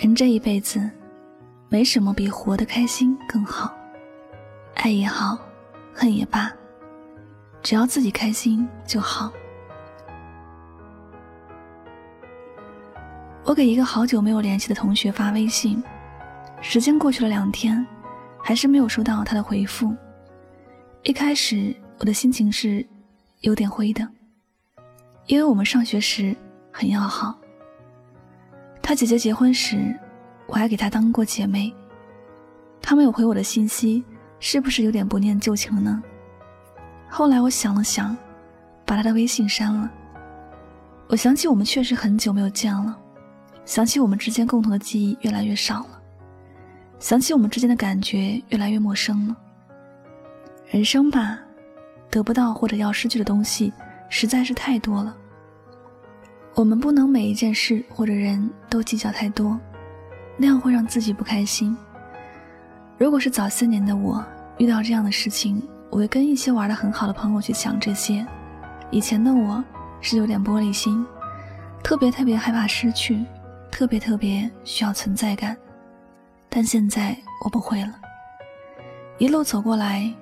人这一辈子，没什么比活得开心更好。爱也好，恨也罢，只要自己开心就好。我给一个好久没有联系的同学发微信，时间过去了两天，还是没有收到他的回复。一开始我的心情是有点灰的，因为我们上学时很要好。他姐姐结婚时，我还给他当过姐妹。他没有回我的信息，是不是有点不念旧情了呢？后来我想了想，把他的微信删了。我想起我们确实很久没有见了，想起我们之间共同的记忆越来越少了，想起我们之间的感觉越来越陌生了。人生吧，得不到或者要失去的东西实在是太多了。我们不能每一件事或者人都计较太多，那样会让自己不开心。如果是早些年的我遇到这样的事情，我会跟一些玩的很好的朋友去讲这些。以前的我是有点玻璃心，特别特别害怕失去，特别特别需要存在感。但现在我不会了，一路走过来，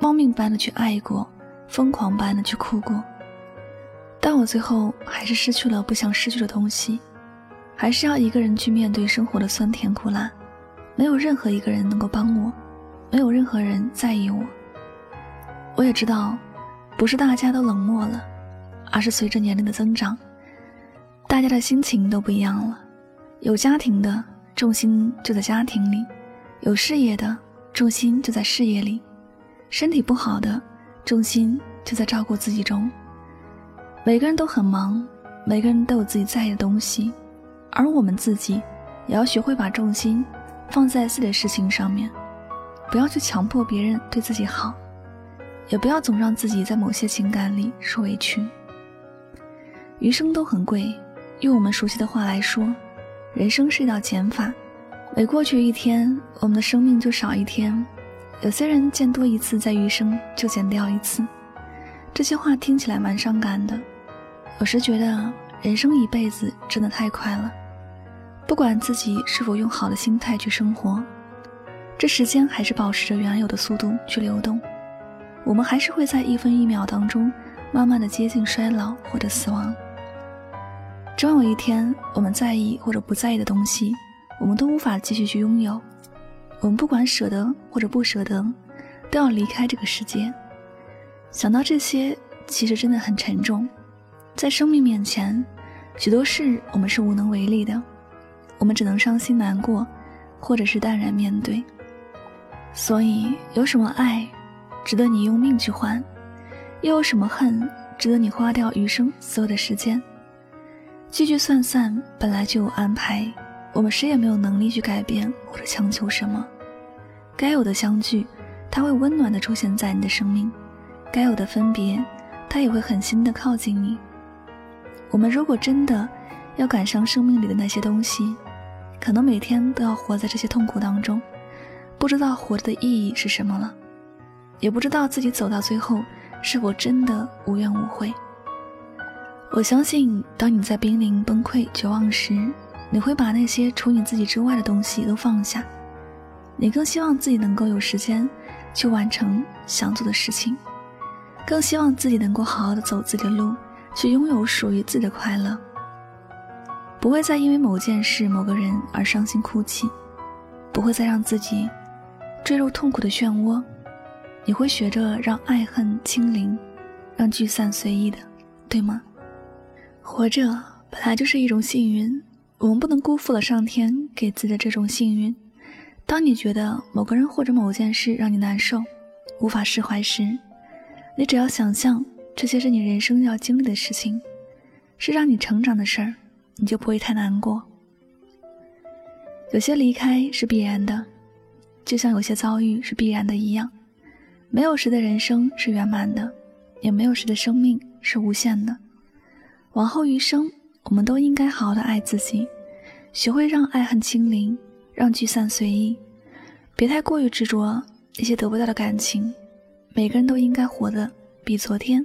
猫命般的去爱过，疯狂般的去哭过。但我最后还是失去了不想失去的东西，还是要一个人去面对生活的酸甜苦辣，没有任何一个人能够帮我，没有任何人在意我。我也知道，不是大家都冷漠了，而是随着年龄的增长，大家的心情都不一样了。有家庭的重心就在家庭里，有事业的重心就在事业里，身体不好的重心就在照顾自己中。每个人都很忙，每个人都有自己在意的东西，而我们自己也要学会把重心放在自己的事情上面，不要去强迫别人对自己好，也不要总让自己在某些情感里受委屈。余生都很贵，用我们熟悉的话来说，人生是一道减法，每过去一天，我们的生命就少一天。有些人见多一次，在余生就减掉一次。这些话听起来蛮伤感的。有时觉得人生一辈子真的太快了，不管自己是否用好的心态去生活，这时间还是保持着原有的速度去流动，我们还是会在一分一秒当中，慢慢的接近衰老或者死亡。终有一天，我们在意或者不在意的东西，我们都无法继续去拥有。我们不管舍得或者不舍得，都要离开这个世界。想到这些，其实真的很沉重。在生命面前，许多事我们是无能为力的，我们只能伤心难过，或者是淡然面对。所以，有什么爱，值得你用命去换；又有什么恨，值得你花掉余生所有的时间？聚聚散散本来就有安排，我们谁也没有能力去改变或者强求什么。该有的相聚，它会温暖的出现在你的生命；该有的分别，它也会狠心的靠近你。我们如果真的要赶上生命里的那些东西，可能每天都要活在这些痛苦当中，不知道活着的意义是什么了，也不知道自己走到最后是否真的无怨无悔。我相信，当你在濒临崩溃、绝望时，你会把那些除你自己之外的东西都放下，你更希望自己能够有时间去完成想做的事情，更希望自己能够好好的走自己的路。去拥有属于自己的快乐，不会再因为某件事、某个人而伤心哭泣，不会再让自己坠入痛苦的漩涡。你会学着让爱恨清零，让聚散随意的，对吗？活着本来就是一种幸运，我们不能辜负了上天给自己的这种幸运。当你觉得某个人或者某件事让你难受、无法释怀时，你只要想象。这些是你人生要经历的事情，是让你成长的事儿，你就不会太难过。有些离开是必然的，就像有些遭遇是必然的一样。没有谁的人生是圆满的，也没有谁的生命是无限的。往后余生，我们都应该好好的爱自己，学会让爱恨清零，让聚散随意，别太过于执着一些得不到的感情。每个人都应该活得比昨天。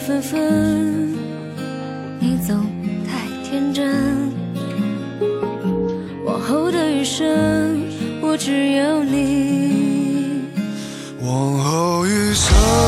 纷纷，你总太天真。往后的余生，我只有你。往后余生。